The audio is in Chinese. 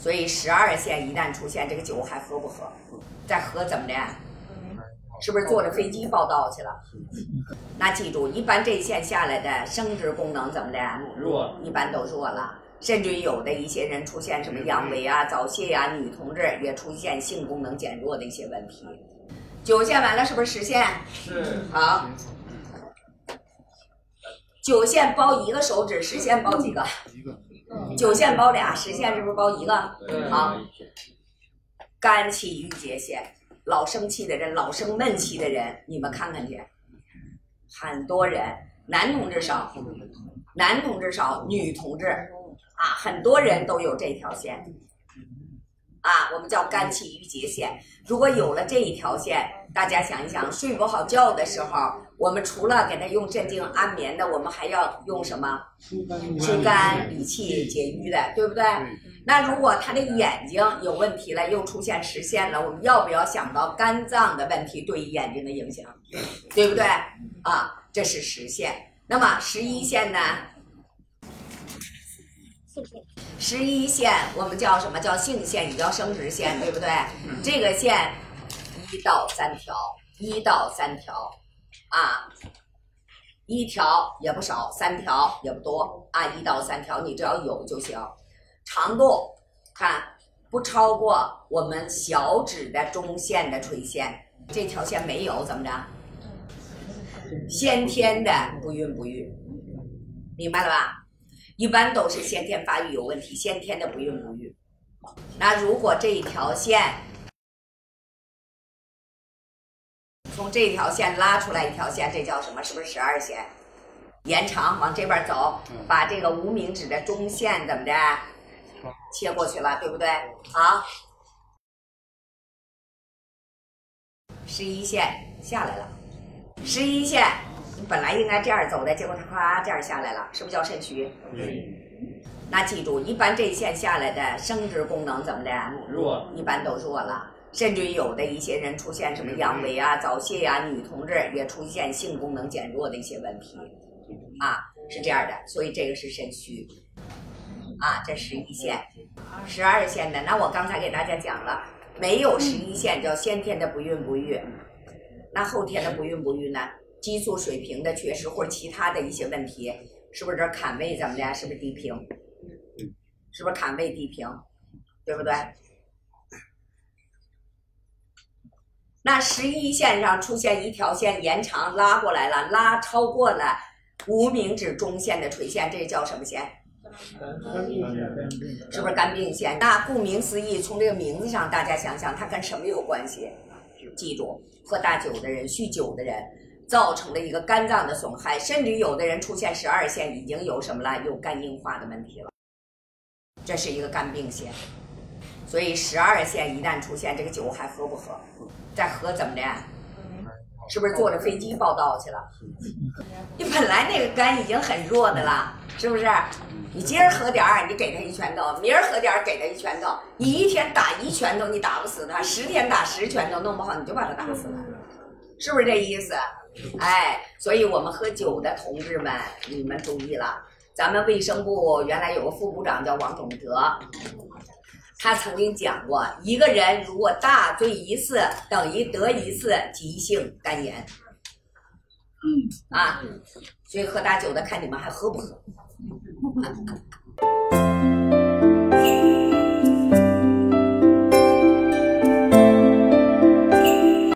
所以十二线一旦出现，这个酒还喝不喝？再喝怎么的？是不是坐着飞机报道去了？那记住，一般这一线下来的生殖功能怎么的？弱，一般都弱了。甚至于有的一些人出现什么阳痿啊、早泄呀，女同志也出现性功能减弱的一些问题。九线完了是不是十线？是。好。九线包一个手指，十线包几个？九线包俩，十线是不是包一个？对。好。肝气郁结线，老生气的人，老生闷气的人，你们看看去，很多人，男同志少，男同志少，女同志。啊，很多人都有这条线，啊，我们叫肝气郁结线。如果有了这一条线，大家想一想，睡不好觉的时候，我们除了给他用镇静安眠的，我们还要用什么？疏肝理气解郁的，对不对？那如果他的眼睛有问题了，又出现实线了，我们要不要想到肝脏的问题对于眼睛的影响？对不对？啊，这是实线。那么十一线呢？十一线我们叫什么叫性线，也叫生殖线，对不对？这个线一到三条，一到三条，啊，一条也不少，三条也不多，啊，一到三条你只要有就行。长度看不超过我们小指的中线的垂线，这条线没有怎么着？先天的不孕不育，明白了吧？一般都是先天发育有问题，先天的不孕不育。那如果这一条线从这条线拉出来一条线，这叫什么？是不是十二线？延长往这边走，把这个无名指的中线怎么着切过去了，对不对？好，十一线下来了，十一线。本来应该这样走的，结果他咵这样下来了，是不是叫肾虚？那记住，一般这一线下来的生殖功能怎么的？弱，一般都弱了。甚至于有的一些人出现什么阳痿啊、早泄呀，女同志也出现性功能减弱的一些问题，啊，是这样的。所以这个是肾虚，啊，这十一线，十二线的。那我刚才给大家讲了，没有十一线叫先天的不孕不育，那后天的不孕不育呢？激素水平的缺失或者其他的一些问题，是不是这坎位怎么的？是不是低平？是不是坎位低平？对不对？那十一线上出现一条线延长拉过来了，拉超过了无名指中线的垂线，这叫什么？线。是不是肝病线？那顾名思义，从这个名字上，大家想想，它跟什么有关系？记住，喝大酒的人、酗酒的人。造成了一个肝脏的损害，甚至有的人出现十二线已经有什么了？有肝硬化的问题了，这是一个肝病线。所以十二线一旦出现，这个酒还喝不喝？再喝怎么的？是不是坐着飞机报道去了？你本来那个肝已经很弱的了，是不是？你今儿喝点儿，你给他一拳头；明儿喝点儿，给他一拳头。你一天打一拳头，你打不死他；十天打十拳头，弄不好你就把他打死了，是不是这意思？哎，所以我们喝酒的同志们，你们注意了。咱们卫生部原来有个副部长叫王种德，他曾经讲过，一个人如果大醉一次，等于得一次急性肝炎。嗯，啊，所以喝大酒的，看你们还喝不喝？